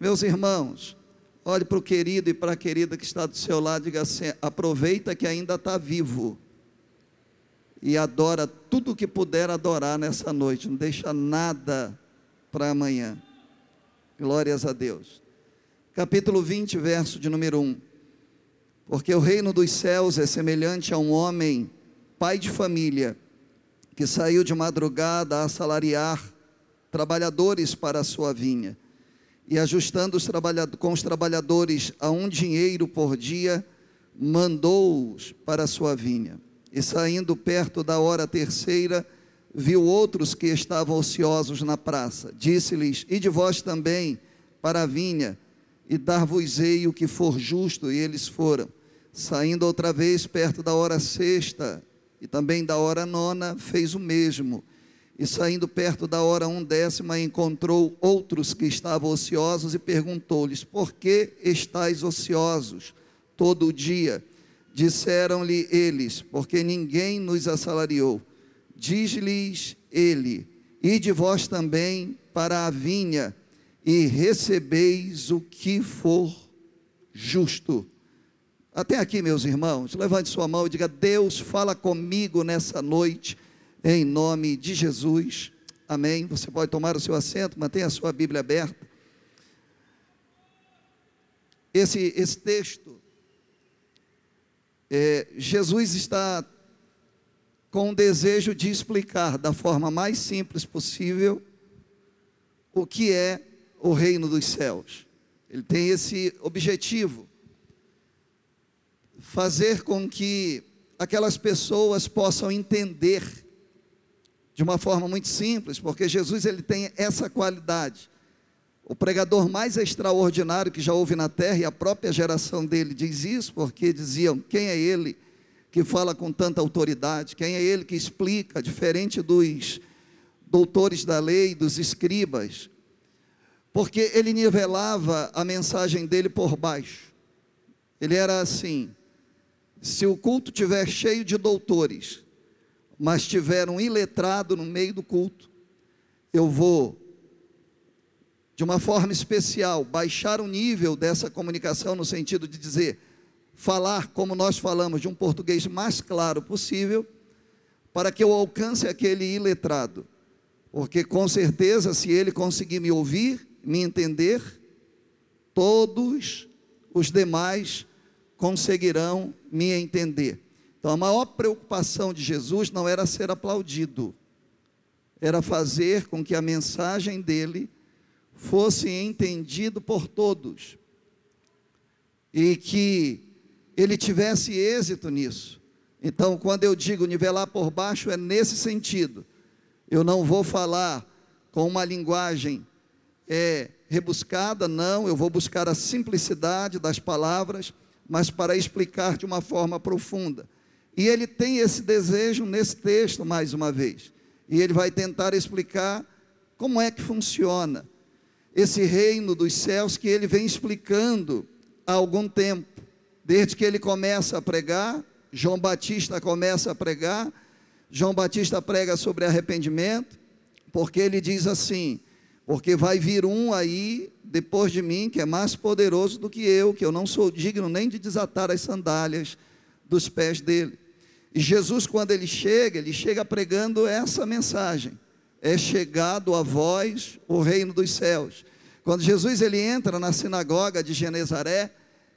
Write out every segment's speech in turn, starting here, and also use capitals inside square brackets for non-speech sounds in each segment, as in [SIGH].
Meus irmãos, olhe para o querido e para a querida que está do seu lado e diga assim: aproveita que ainda está vivo e adora tudo o que puder adorar nessa noite, não deixa nada para amanhã. Glórias a Deus. Capítulo 20, verso de número 1. Porque o reino dos céus é semelhante a um homem, pai de família, que saiu de madrugada a assalariar trabalhadores para a sua vinha. E ajustando os com os trabalhadores a um dinheiro por dia, mandou-os para a sua vinha. E saindo perto da hora terceira, viu outros que estavam ociosos na praça. Disse-lhes: E de vós também para a vinha, e dar-vos-ei o que for justo. E eles foram. Saindo outra vez perto da hora sexta, e também da hora nona, fez o mesmo. E saindo perto da hora undécima, encontrou outros que estavam ociosos e perguntou-lhes: Por que estáis ociosos todo o dia? Disseram-lhe eles: Porque ninguém nos assalariou. Diz-lhes ele: Ide vós também para a vinha e recebeis o que for justo. Até aqui, meus irmãos, levante sua mão e diga: Deus, fala comigo nessa noite, em nome de Jesus. Amém. Você pode tomar o seu assento, mantenha a sua Bíblia aberta. Esse, esse texto, é, Jesus está com o desejo de explicar da forma mais simples possível o que é o reino dos céus. Ele tem esse objetivo fazer com que aquelas pessoas possam entender de uma forma muito simples, porque Jesus ele tem essa qualidade. O pregador mais extraordinário que já houve na terra e a própria geração dele diz isso, porque diziam: quem é ele que fala com tanta autoridade? Quem é ele que explica, diferente dos doutores da lei, dos escribas? Porque ele nivelava a mensagem dele por baixo. Ele era assim: se o culto tiver cheio de doutores, mas tiver um iletrado no meio do culto, eu vou, de uma forma especial, baixar o nível dessa comunicação no sentido de dizer, falar como nós falamos, de um português mais claro possível, para que eu alcance aquele iletrado. Porque com certeza, se ele conseguir me ouvir, me entender, todos os demais conseguirão me entender. Então, a maior preocupação de Jesus não era ser aplaudido, era fazer com que a mensagem dele fosse entendido por todos e que ele tivesse êxito nisso. Então, quando eu digo nivelar por baixo, é nesse sentido. Eu não vou falar com uma linguagem é, rebuscada, não, eu vou buscar a simplicidade das palavras mas para explicar de uma forma profunda. E ele tem esse desejo nesse texto, mais uma vez. E ele vai tentar explicar como é que funciona esse reino dos céus que ele vem explicando há algum tempo. Desde que ele começa a pregar, João Batista começa a pregar, João Batista prega sobre arrependimento, porque ele diz assim: porque vai vir um aí depois de mim que é mais poderoso do que eu, que eu não sou digno nem de desatar as sandálias dos pés dele. E Jesus, quando ele chega, ele chega pregando essa mensagem: é chegado a vós o reino dos céus. Quando Jesus ele entra na sinagoga de Genezaré,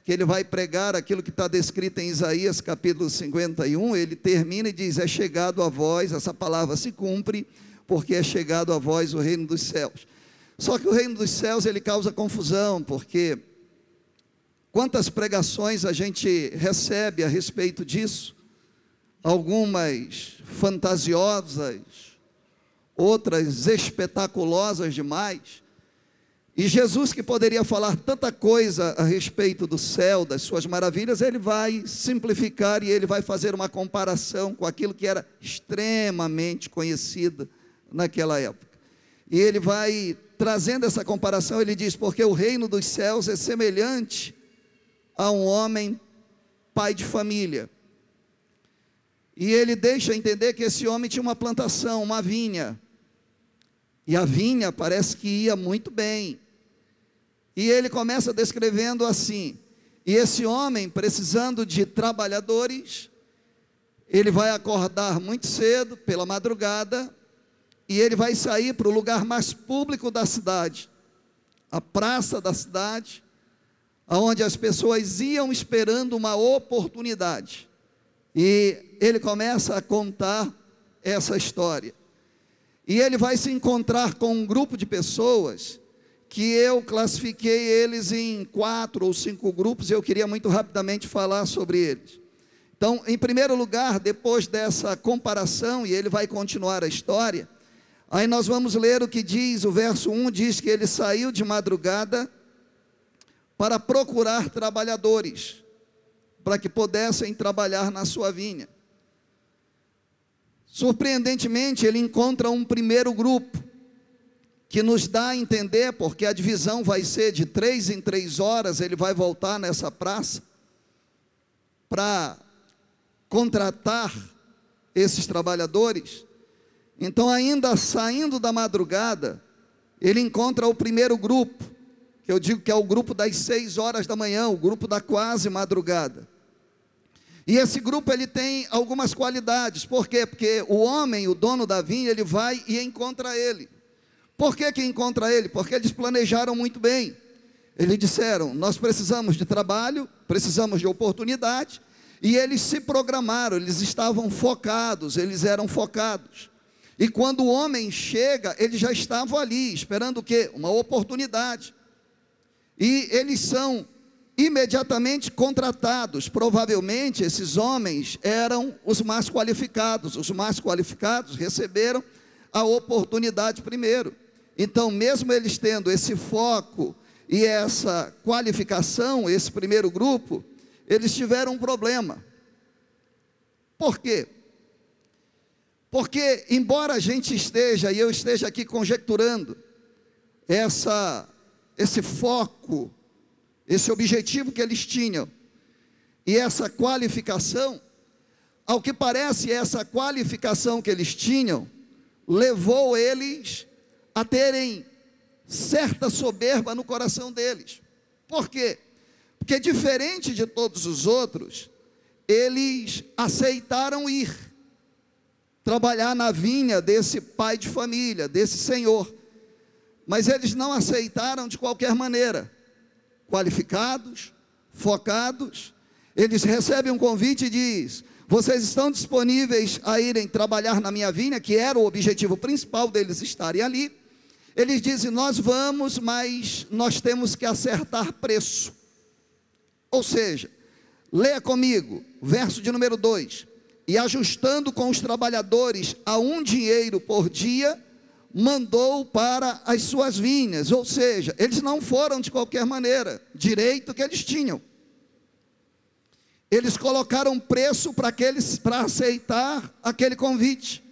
que ele vai pregar aquilo que está descrito em Isaías capítulo 51, ele termina e diz: É chegado a vós, essa palavra se cumpre, porque é chegado a vós o reino dos céus. Só que o reino dos céus ele causa confusão, porque quantas pregações a gente recebe a respeito disso? Algumas fantasiosas, outras espetaculosas demais. E Jesus, que poderia falar tanta coisa a respeito do céu, das suas maravilhas, ele vai simplificar e ele vai fazer uma comparação com aquilo que era extremamente conhecido naquela época. E ele vai trazendo essa comparação, ele diz: Porque o reino dos céus é semelhante a um homem pai de família. E ele deixa entender que esse homem tinha uma plantação, uma vinha. E a vinha parece que ia muito bem. E ele começa descrevendo assim: e esse homem, precisando de trabalhadores, ele vai acordar muito cedo, pela madrugada, e ele vai sair para o lugar mais público da cidade, a praça da cidade, aonde as pessoas iam esperando uma oportunidade. E ele começa a contar essa história. E ele vai se encontrar com um grupo de pessoas que eu classifiquei eles em quatro ou cinco grupos, e eu queria muito rapidamente falar sobre eles. Então, em primeiro lugar, depois dessa comparação, e ele vai continuar a história, aí nós vamos ler o que diz, o verso 1 diz que ele saiu de madrugada para procurar trabalhadores, para que pudessem trabalhar na sua vinha. Surpreendentemente, ele encontra um primeiro grupo, que nos dá a entender, porque a divisão vai ser de três em três horas, ele vai voltar nessa praça, para contratar esses trabalhadores. Então, ainda saindo da madrugada, ele encontra o primeiro grupo, que eu digo que é o grupo das seis horas da manhã, o grupo da quase madrugada. E esse grupo ele tem algumas qualidades. Por quê? Porque o homem, o dono da vinha, ele vai e encontra ele. Por que, que encontra ele? Porque eles planejaram muito bem. Eles disseram: Nós precisamos de trabalho, precisamos de oportunidade, e eles se programaram, eles estavam focados, eles eram focados. E quando o homem chega, eles já estavam ali, esperando o quê? Uma oportunidade. E eles são imediatamente contratados. Provavelmente esses homens eram os mais qualificados. Os mais qualificados receberam a oportunidade primeiro. Então, mesmo eles tendo esse foco e essa qualificação, esse primeiro grupo, eles tiveram um problema. Por quê? Porque, embora a gente esteja, e eu esteja aqui conjecturando, essa, esse foco, esse objetivo que eles tinham, e essa qualificação, ao que parece, essa qualificação que eles tinham, levou eles a terem certa soberba no coração deles. Por quê? Porque diferente de todos os outros, eles aceitaram ir trabalhar na vinha desse pai de família, desse senhor. Mas eles não aceitaram de qualquer maneira. Qualificados, focados, eles recebem um convite e diz: "Vocês estão disponíveis a irem trabalhar na minha vinha, que era o objetivo principal deles estarem ali?" Eles dizem: "Nós vamos, mas nós temos que acertar preço." Ou seja, leia comigo, verso de número 2: E ajustando com os trabalhadores a um dinheiro por dia, mandou para as suas vinhas. Ou seja, eles não foram de qualquer maneira, direito que eles tinham. Eles colocaram preço para aqueles para aceitar aquele convite,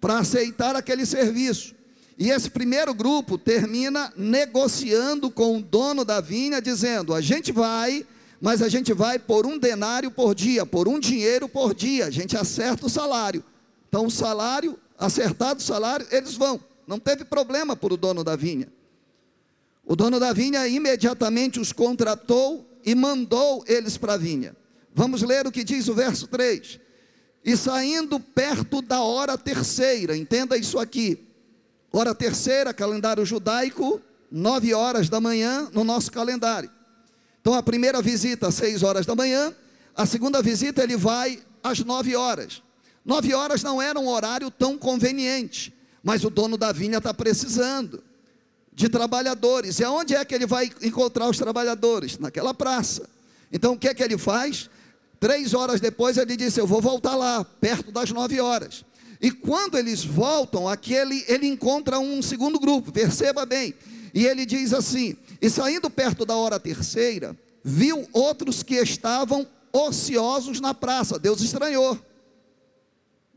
para aceitar aquele serviço. E esse primeiro grupo termina negociando com o dono da vinha, dizendo: a gente vai mas a gente vai por um denário por dia, por um dinheiro por dia, a gente acerta o salário. Então, o salário, acertado o salário, eles vão. Não teve problema para o dono da vinha. O dono da vinha imediatamente os contratou e mandou eles para a vinha. Vamos ler o que diz o verso 3. E saindo perto da hora terceira, entenda isso aqui. Hora terceira, calendário judaico, nove horas da manhã no nosso calendário. Então a primeira visita seis horas da manhã, a segunda visita ele vai às nove horas. Nove horas não era um horário tão conveniente, mas o dono da vinha está precisando de trabalhadores. E aonde é que ele vai encontrar os trabalhadores? Naquela praça. Então o que é que ele faz? Três horas depois ele disse: Eu vou voltar lá, perto das nove horas. E quando eles voltam, aqui ele, ele encontra um segundo grupo, perceba bem. E ele diz assim: e saindo perto da hora terceira, viu outros que estavam ociosos na praça. Deus estranhou.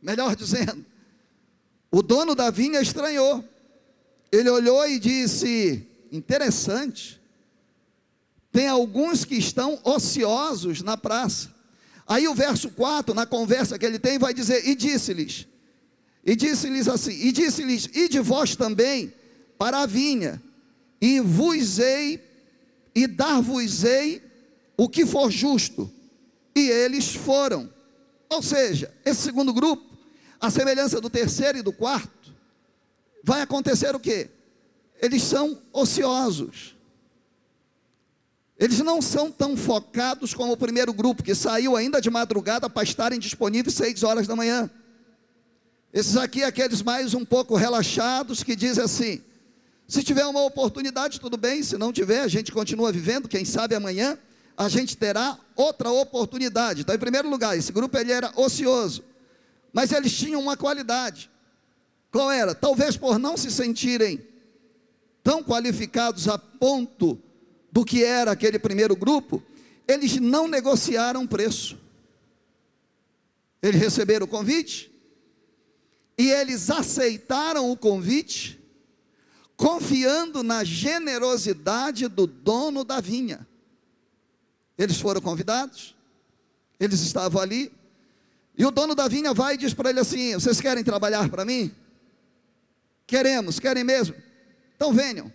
Melhor dizendo, o dono da vinha estranhou. Ele olhou e disse: Interessante. Tem alguns que estão ociosos na praça. Aí o verso 4, na conversa que ele tem, vai dizer: E disse-lhes, e disse-lhes assim, e disse-lhes, e de vós também para a vinha, e vos hei e dar-vos-ei o que for justo. E eles foram. Ou seja, esse segundo grupo, a semelhança do terceiro e do quarto, vai acontecer o quê? Eles são ociosos. Eles não são tão focados como o primeiro grupo, que saiu ainda de madrugada para estarem disponíveis seis horas da manhã. Esses aqui, aqueles mais um pouco relaxados, que dizem assim: se tiver uma oportunidade, tudo bem, se não tiver, a gente continua vivendo, quem sabe amanhã a gente terá outra oportunidade. Então, em primeiro lugar, esse grupo ele era ocioso, mas eles tinham uma qualidade. Qual era? Talvez por não se sentirem tão qualificados a ponto do que era aquele primeiro grupo, eles não negociaram preço. Eles receberam o convite e eles aceitaram o convite, confiando na generosidade do dono da vinha. Eles foram convidados, eles estavam ali, e o dono da vinha vai e diz para ele assim: Vocês querem trabalhar para mim? Queremos, querem mesmo? Então venham.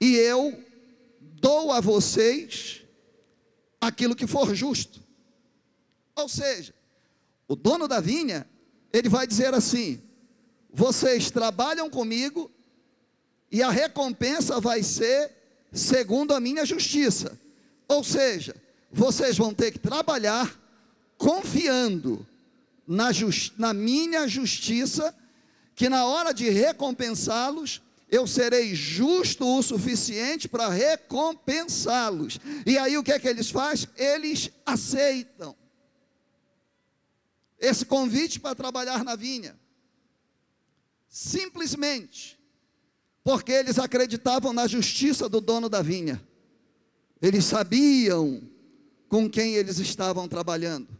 E eu dou a vocês aquilo que for justo. Ou seja, o dono da vinha, ele vai dizer assim: Vocês trabalham comigo, e a recompensa vai ser segundo a minha justiça. Ou seja, vocês vão ter que trabalhar confiando na, just, na minha justiça, que na hora de recompensá-los, eu serei justo o suficiente para recompensá-los. E aí o que é que eles fazem? Eles aceitam esse convite para trabalhar na vinha. Simplesmente porque eles acreditavam na justiça do dono da vinha. Eles sabiam com quem eles estavam trabalhando.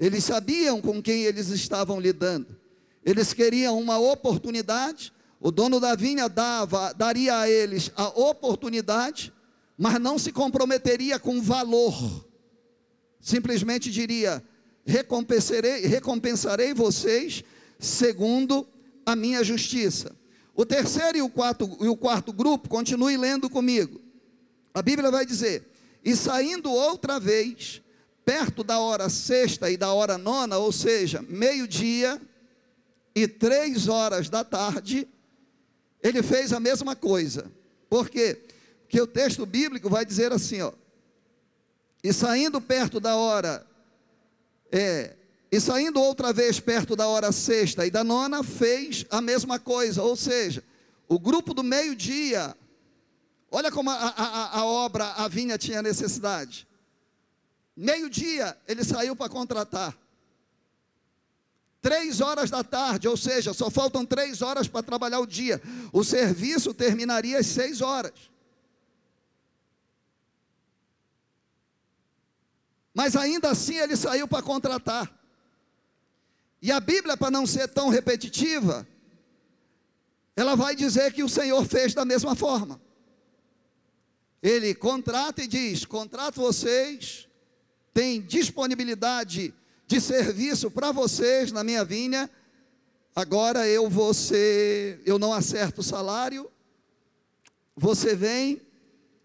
Eles sabiam com quem eles estavam lidando. Eles queriam uma oportunidade, o dono da vinha dava, daria a eles a oportunidade, mas não se comprometeria com valor. Simplesmente diria: recompensarei, recompensarei vocês segundo a minha justiça. O terceiro e o quarto, e o quarto grupo, continue lendo comigo. A Bíblia vai dizer: E saindo outra vez, perto da hora sexta e da hora nona, ou seja, meio-dia e três horas da tarde, ele fez a mesma coisa. Por quê? Porque o texto bíblico vai dizer assim, ó. E saindo perto da hora é, e saindo outra vez perto da hora sexta e da nona, fez a mesma coisa, ou seja, o grupo do meio-dia, olha como a, a, a obra, a vinha tinha necessidade. Meio-dia, ele saiu para contratar. Três horas da tarde, ou seja, só faltam três horas para trabalhar o dia. O serviço terminaria às seis horas. Mas ainda assim ele saiu para contratar. E a Bíblia, para não ser tão repetitiva, ela vai dizer que o Senhor fez da mesma forma. Ele contrata e diz: contrato vocês, tem disponibilidade de serviço para vocês na minha vinha. Agora eu vou ser, eu não acerto o salário. Você vem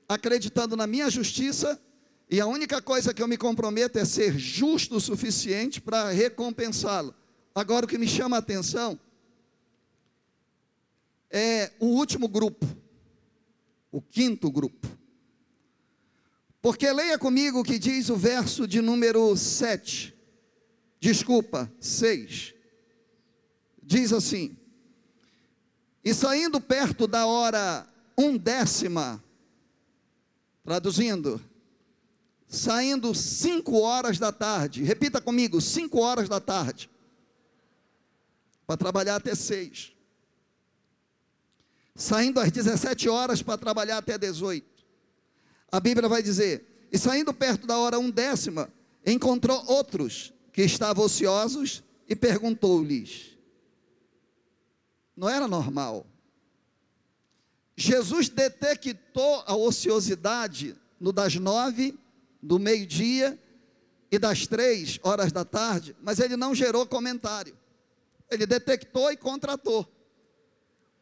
acreditando na minha justiça, e a única coisa que eu me comprometo é ser justo o suficiente para recompensá-lo. Agora, o que me chama a atenção é o último grupo, o quinto grupo. Porque leia comigo o que diz o verso de número 7, desculpa, 6. Diz assim: E saindo perto da hora undécima, traduzindo, saindo cinco horas da tarde, repita comigo, cinco horas da tarde, para trabalhar até seis. Saindo às 17 horas para trabalhar até 18. A Bíblia vai dizer: E saindo perto da hora undécima, encontrou outros que estavam ociosos e perguntou-lhes. Não era normal. Jesus detectou a ociosidade no das nove, do meio-dia e das três horas da tarde, mas ele não gerou comentário. Ele detectou e contratou.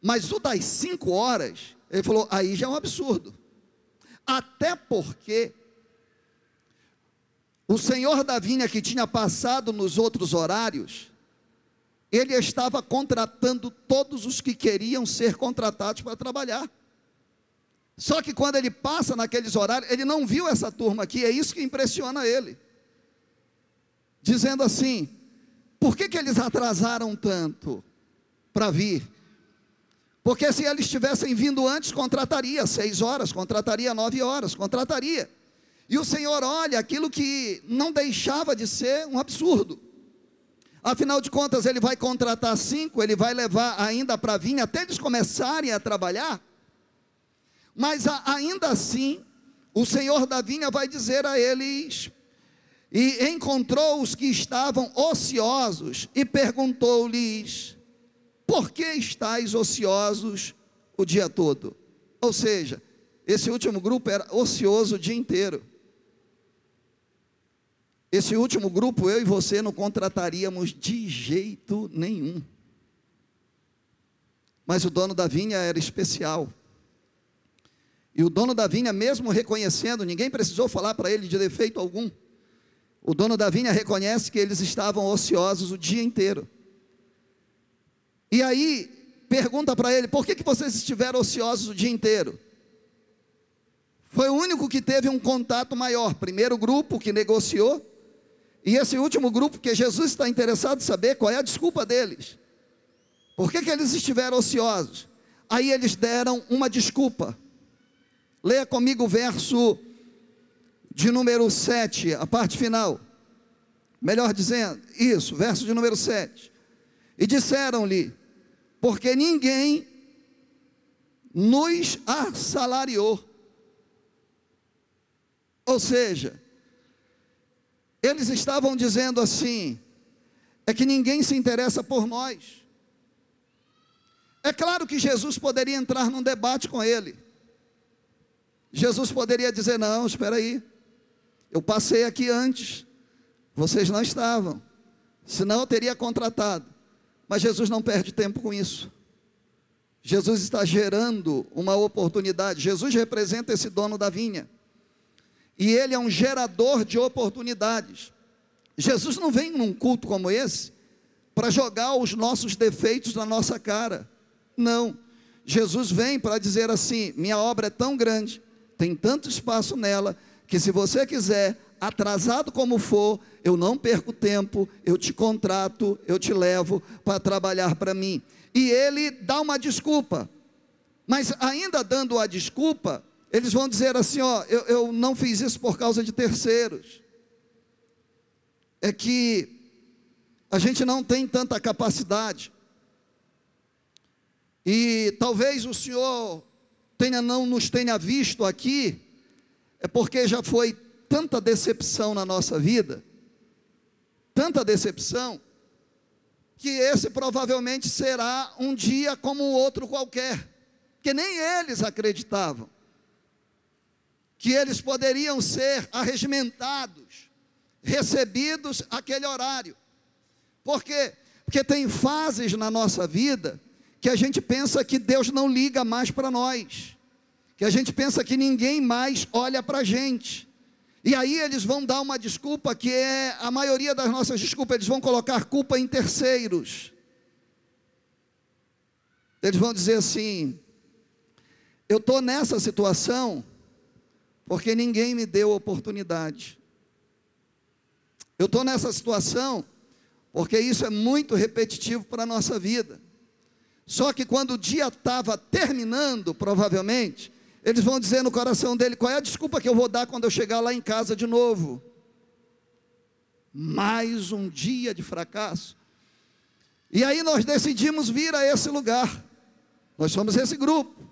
Mas o das cinco horas, ele falou, aí já é um absurdo. Até porque o senhor da vinha que tinha passado nos outros horários, ele estava contratando todos os que queriam ser contratados para trabalhar. Só que quando ele passa naqueles horários, ele não viu essa turma aqui, é isso que impressiona ele. Dizendo assim: por que, que eles atrasaram tanto para vir? Porque se eles tivessem vindo antes, contrataria seis horas, contrataria nove horas, contrataria. E o Senhor olha aquilo que não deixava de ser um absurdo. Afinal de contas, ele vai contratar cinco, ele vai levar ainda para vir até eles começarem a trabalhar. Mas ainda assim, o Senhor da vinha vai dizer a eles: e encontrou os que estavam ociosos e perguntou-lhes: Por que estáis ociosos o dia todo? Ou seja, esse último grupo era ocioso o dia inteiro. Esse último grupo, eu e você não contrataríamos de jeito nenhum. Mas o dono da vinha era especial. E o dono da vinha, mesmo reconhecendo, ninguém precisou falar para ele de defeito algum. O dono da vinha reconhece que eles estavam ociosos o dia inteiro. E aí pergunta para ele: por que, que vocês estiveram ociosos o dia inteiro? Foi o único que teve um contato maior. Primeiro grupo que negociou, e esse último grupo que Jesus está interessado em saber qual é a desculpa deles. Por que, que eles estiveram ociosos? Aí eles deram uma desculpa. Leia comigo o verso de número 7, a parte final. Melhor dizendo, isso, verso de número 7. E disseram-lhe: Porque ninguém nos assalariou. Ou seja, eles estavam dizendo assim: é que ninguém se interessa por nós. É claro que Jesus poderia entrar num debate com ele. Jesus poderia dizer: não, espera aí, eu passei aqui antes, vocês não estavam, senão eu teria contratado. Mas Jesus não perde tempo com isso. Jesus está gerando uma oportunidade. Jesus representa esse dono da vinha. E ele é um gerador de oportunidades. Jesus não vem num culto como esse para jogar os nossos defeitos na nossa cara. Não. Jesus vem para dizer assim: minha obra é tão grande, tem tanto espaço nela, que se você quiser, atrasado como for, eu não perco tempo, eu te contrato, eu te levo para trabalhar para mim. E ele dá uma desculpa, mas ainda dando a desculpa, eles vão dizer assim: ó, eu, eu não fiz isso por causa de terceiros. É que a gente não tem tanta capacidade. E talvez o Senhor tenha, não nos tenha visto aqui, é porque já foi tanta decepção na nossa vida, tanta decepção, que esse provavelmente será um dia como um outro qualquer, que nem eles acreditavam que eles poderiam ser arregimentados, recebidos aquele horário. Por quê? Porque tem fases na nossa vida que a gente pensa que Deus não liga mais para nós, que a gente pensa que ninguém mais olha para a gente. E aí eles vão dar uma desculpa que é a maioria das nossas desculpas, eles vão colocar culpa em terceiros. Eles vão dizer assim: eu estou nessa situação porque ninguém me deu oportunidade. Eu estou nessa situação porque isso é muito repetitivo para a nossa vida. Só que quando o dia estava terminando, provavelmente, eles vão dizer no coração dele: qual é a desculpa que eu vou dar quando eu chegar lá em casa de novo? Mais um dia de fracasso. E aí nós decidimos vir a esse lugar. Nós somos esse grupo.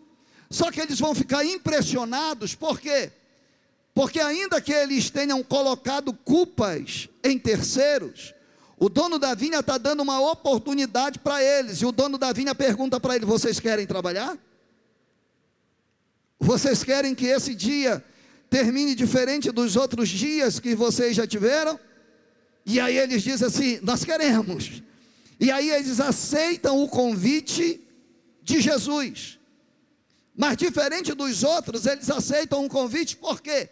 Só que eles vão ficar impressionados, por quê? Porque ainda que eles tenham colocado culpas em terceiros, o dono da vinha está dando uma oportunidade para eles. E o dono da vinha pergunta para ele: Vocês querem trabalhar? Vocês querem que esse dia termine diferente dos outros dias que vocês já tiveram? E aí eles dizem assim: Nós queremos. E aí eles aceitam o convite de Jesus. Mas diferente dos outros, eles aceitam um convite, por quê?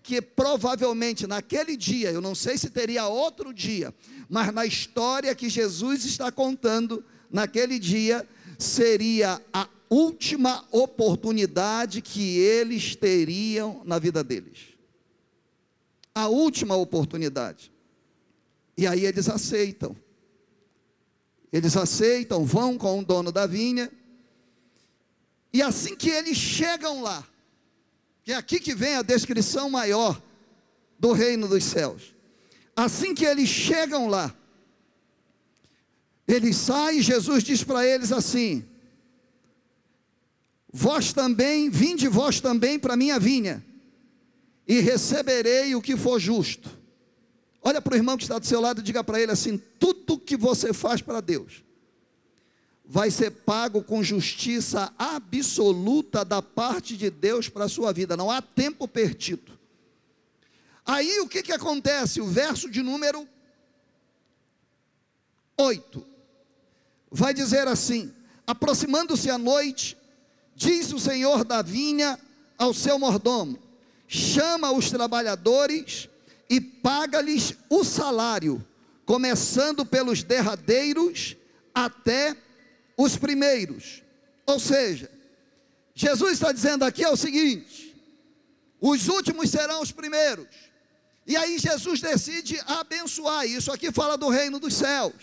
Que provavelmente naquele dia, eu não sei se teria outro dia, mas na história que Jesus está contando, naquele dia seria a última oportunidade que eles teriam na vida deles. A última oportunidade. E aí eles aceitam. Eles aceitam, vão com o dono da vinha. E assim que eles chegam lá, que é aqui que vem a descrição maior do reino dos céus. Assim que eles chegam lá, eles saem Jesus diz para eles assim: Vós também, vinde vós também para minha vinha, e receberei o que for justo. Olha para o irmão que está do seu lado e diga para ele assim: tudo que você faz para Deus vai ser pago com justiça absoluta da parte de Deus para a sua vida, não há tempo perdido. Aí o que, que acontece? O verso de número 8 vai dizer assim: aproximando-se a noite, Diz o senhor da vinha ao seu mordomo: chama os trabalhadores e paga-lhes o salário, começando pelos derradeiros até os primeiros. Ou seja, Jesus está dizendo aqui é o seguinte: os últimos serão os primeiros. E aí Jesus decide abençoar. Isso aqui fala do reino dos céus.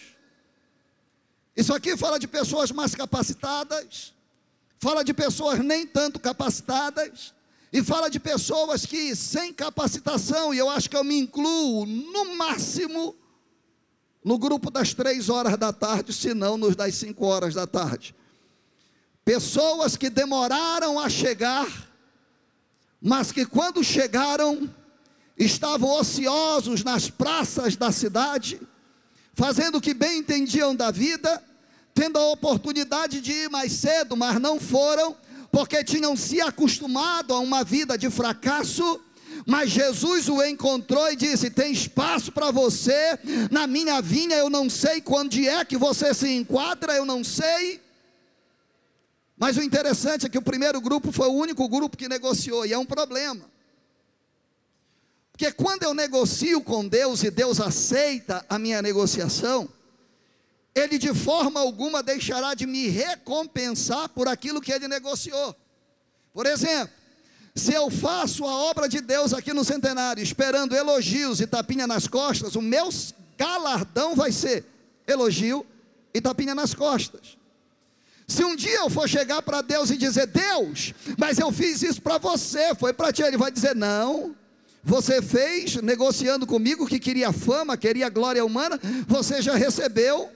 Isso aqui fala de pessoas mais capacitadas, fala de pessoas nem tanto capacitadas, e fala de pessoas que sem capacitação, e eu acho que eu me incluo no máximo no grupo das três horas da tarde, se não nos das cinco horas da tarde. Pessoas que demoraram a chegar, mas que quando chegaram, estavam ociosos nas praças da cidade, fazendo o que bem entendiam da vida, tendo a oportunidade de ir mais cedo, mas não foram, porque tinham se acostumado a uma vida de fracasso. Mas Jesus o encontrou e disse: Tem espaço para você na minha vinha. Eu não sei quando é que você se enquadra, eu não sei. Mas o interessante é que o primeiro grupo foi o único grupo que negociou, e é um problema. Porque quando eu negocio com Deus e Deus aceita a minha negociação, ele de forma alguma deixará de me recompensar por aquilo que ele negociou. Por exemplo, se eu faço a obra de Deus aqui no centenário, esperando elogios e tapinha nas costas, o meu galardão vai ser elogio e tapinha nas costas. Se um dia eu for chegar para Deus e dizer, Deus, mas eu fiz isso para você, foi para ti, ele vai dizer, não, você fez negociando comigo que queria fama, queria glória humana, você já recebeu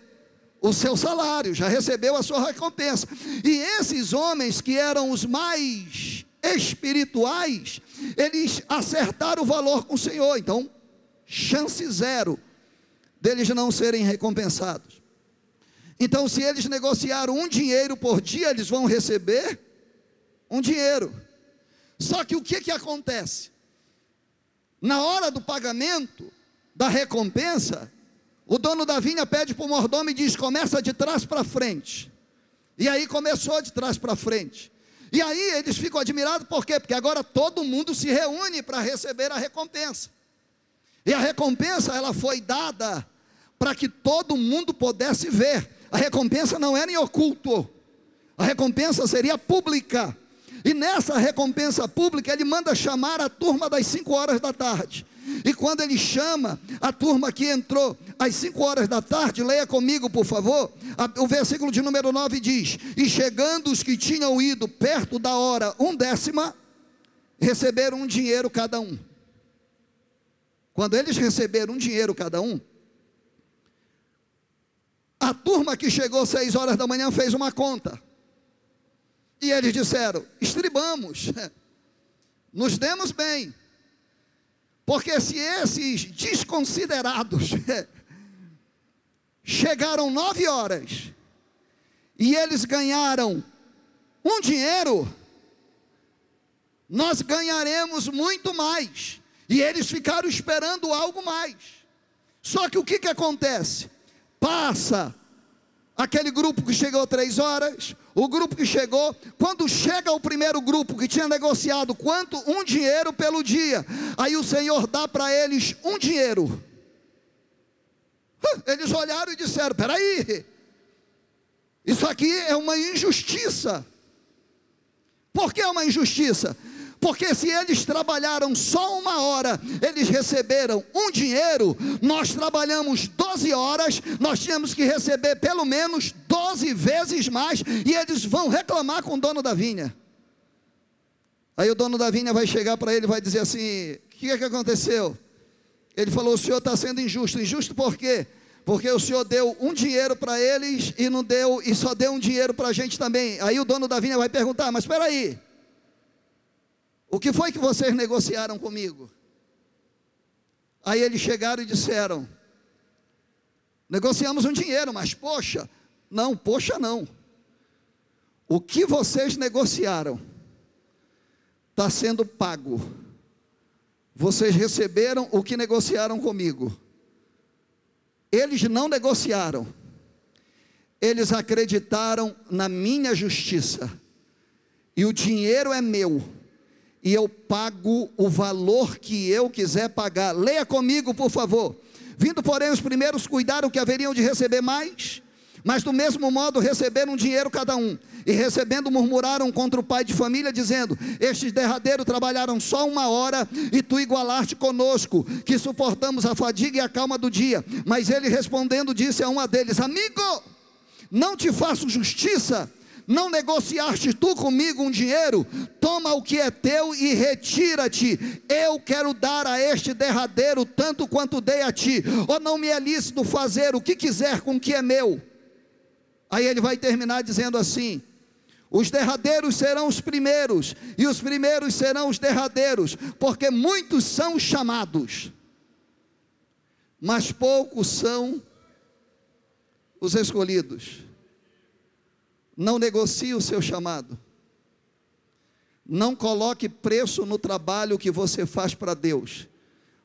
o seu salário, já recebeu a sua recompensa. E esses homens que eram os mais espirituais, eles acertaram o valor com o Senhor. Então, chance zero deles não serem recompensados. Então, se eles negociaram um dinheiro por dia, eles vão receber um dinheiro. Só que o que, que acontece? Na hora do pagamento da recompensa, o dono da vinha pede para o mordomo e diz: começa de trás para frente. E aí começou de trás para frente. E aí eles ficam admirados, por quê? Porque agora todo mundo se reúne para receber a recompensa. E a recompensa ela foi dada para que todo mundo pudesse ver. A recompensa não era em oculto. A recompensa seria pública. E nessa recompensa pública, ele manda chamar a turma das 5 horas da tarde. E quando ele chama a turma que entrou às 5 horas da tarde, leia comigo, por favor. O versículo de número 9 diz: E chegando os que tinham ido perto da hora um décima, receberam um dinheiro cada um. Quando eles receberam um dinheiro cada um, a turma que chegou seis horas da manhã fez uma conta. E eles disseram: estribamos, [LAUGHS] nos demos bem. Porque se esses desconsiderados [LAUGHS] chegaram nove horas e eles ganharam um dinheiro, nós ganharemos muito mais. E eles ficaram esperando algo mais. Só que o que, que acontece? Passa aquele grupo que chegou três horas, o grupo que chegou, quando chega o primeiro grupo que tinha negociado quanto? Um dinheiro pelo dia, aí o Senhor dá para eles um dinheiro. Eles olharam e disseram: peraí, isso aqui é uma injustiça. Por que é uma injustiça? Porque se eles trabalharam só uma hora, eles receberam um dinheiro, nós trabalhamos 12 horas, nós tínhamos que receber pelo menos 12 vezes mais, e eles vão reclamar com o dono da vinha. Aí o dono da vinha vai chegar para ele e vai dizer assim: O que é que aconteceu? Ele falou: O senhor está sendo injusto. Injusto por quê? Porque o senhor deu um dinheiro para eles e não deu, e só deu um dinheiro para a gente também. Aí o dono da vinha vai perguntar: Mas espera aí. O que foi que vocês negociaram comigo? Aí eles chegaram e disseram: Negociamos um dinheiro, mas poxa, não, poxa não. O que vocês negociaram está sendo pago. Vocês receberam o que negociaram comigo. Eles não negociaram. Eles acreditaram na minha justiça. E o dinheiro é meu e eu pago o valor que eu quiser pagar. Leia comigo, por favor. Vindo, porém, os primeiros cuidaram que haveriam de receber mais, mas do mesmo modo receberam dinheiro cada um. E recebendo, murmuraram contra o pai de família, dizendo: Estes derradeiros trabalharam só uma hora, e tu igualaste conosco, que suportamos a fadiga e a calma do dia. Mas ele respondendo, disse a uma deles: Amigo, não te faço justiça não negociaste tu comigo um dinheiro? Toma o que é teu e retira-te. Eu quero dar a este derradeiro tanto quanto dei a ti. Ou não me é lícito fazer o que quiser com o que é meu? Aí ele vai terminar dizendo assim: os derradeiros serão os primeiros, e os primeiros serão os derradeiros, porque muitos são chamados, mas poucos são os escolhidos. Não negocie o seu chamado. Não coloque preço no trabalho que você faz para Deus,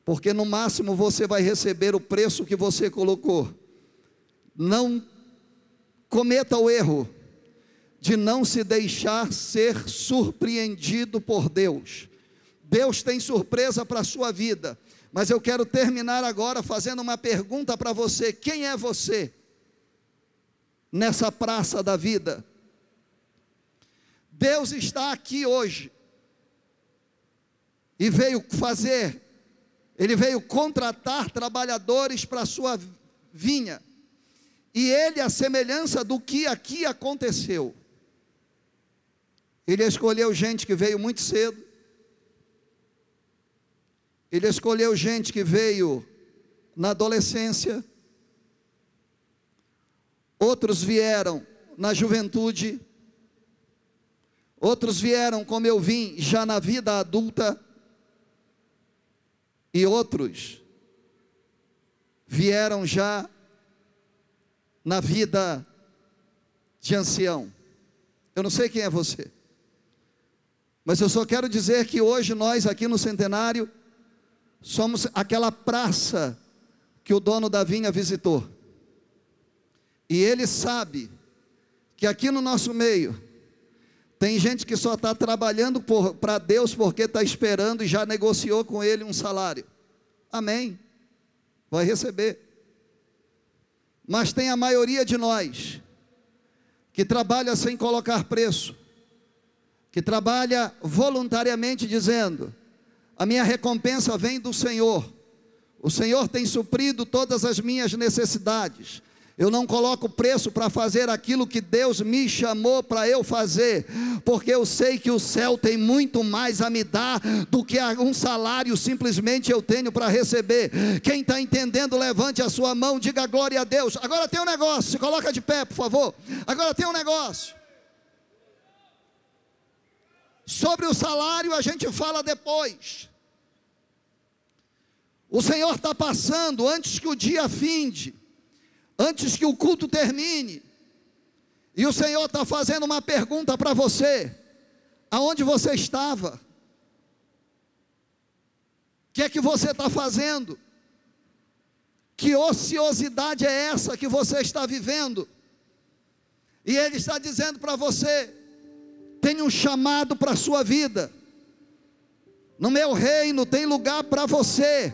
porque no máximo você vai receber o preço que você colocou. Não cometa o erro de não se deixar ser surpreendido por Deus. Deus tem surpresa para a sua vida, mas eu quero terminar agora fazendo uma pergunta para você: quem é você? Nessa praça da vida. Deus está aqui hoje e veio fazer, Ele veio contratar trabalhadores para a sua vinha. E Ele, a semelhança do que aqui aconteceu, Ele escolheu gente que veio muito cedo, Ele escolheu gente que veio na adolescência, outros vieram na juventude, outros vieram como eu vim já na vida adulta, e outros vieram já na vida de ancião. Eu não sei quem é você, mas eu só quero dizer que hoje nós aqui no centenário somos aquela praça que o dono da vinha visitou. E ele sabe que aqui no nosso meio tem gente que só está trabalhando para Deus porque está esperando e já negociou com ele um salário. Amém. Vai receber. Mas tem a maioria de nós que trabalha sem colocar preço, que trabalha voluntariamente dizendo: a minha recompensa vem do Senhor. O Senhor tem suprido todas as minhas necessidades. Eu não coloco preço para fazer aquilo que Deus me chamou para eu fazer, porque eu sei que o céu tem muito mais a me dar do que um salário simplesmente eu tenho para receber. Quem está entendendo, levante a sua mão, diga glória a Deus. Agora tem um negócio, se coloca de pé, por favor. Agora tem um negócio. Sobre o salário a gente fala depois. O Senhor está passando antes que o dia finde antes que o culto termine, e o Senhor está fazendo uma pergunta para você: aonde você estava? O que é que você está fazendo? Que ociosidade é essa que você está vivendo? E Ele está dizendo para você: tem um chamado para a sua vida. No meu reino tem lugar para você.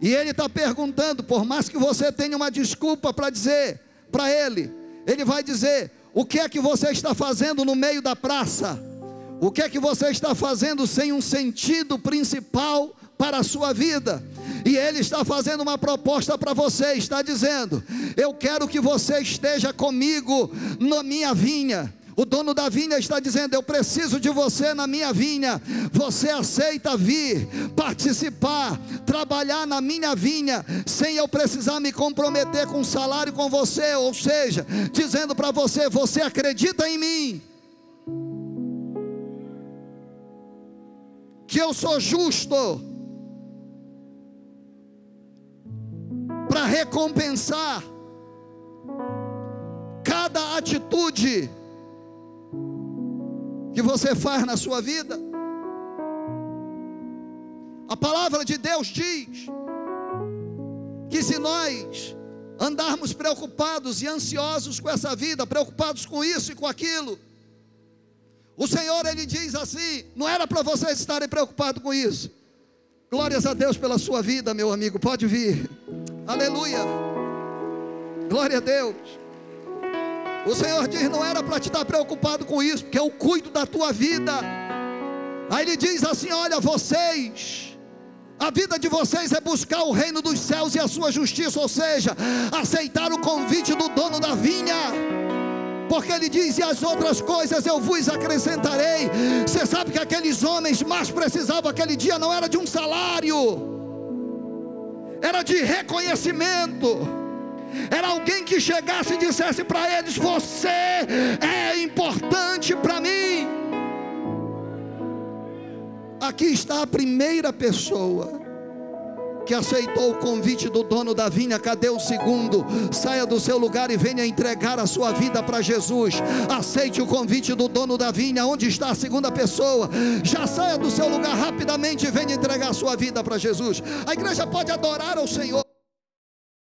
E Ele está perguntando, por mais que você tenha uma desculpa para dizer para Ele, Ele vai dizer: o que é que você está fazendo no meio da praça? O que é que você está fazendo sem um sentido principal para a sua vida? E Ele está fazendo uma proposta para você, está dizendo: Eu quero que você esteja comigo na minha vinha. O dono da vinha está dizendo: Eu preciso de você na minha vinha. Você aceita vir, participar, trabalhar na minha vinha, sem eu precisar me comprometer com salário com você. Ou seja, dizendo para você: Você acredita em mim? Que eu sou justo para recompensar cada atitude que você faz na sua vida. A palavra de Deus diz que se nós andarmos preocupados e ansiosos com essa vida, preocupados com isso e com aquilo, o Senhor ele diz assim: não era para vocês estarem preocupados com isso. Glórias a Deus pela sua vida, meu amigo, pode vir. Aleluia. Glória a Deus. O Senhor diz: não era para te estar preocupado com isso, porque eu cuido da tua vida. Aí ele diz assim: olha, vocês, a vida de vocês é buscar o reino dos céus e a sua justiça, ou seja, aceitar o convite do dono da vinha. Porque ele diz: E as outras coisas eu vos acrescentarei. Você sabe que aqueles homens mais precisavam aquele dia não era de um salário, era de reconhecimento era alguém que chegasse e dissesse para eles: Você é importante para mim. Aqui está a primeira pessoa que aceitou o convite do dono da vinha, cadê o segundo? Saia do seu lugar e venha entregar a sua vida para Jesus. Aceite o convite do dono da vinha. Onde está a segunda pessoa? Já saia do seu lugar rapidamente e venha entregar a sua vida para Jesus. A igreja pode adorar ao Senhor.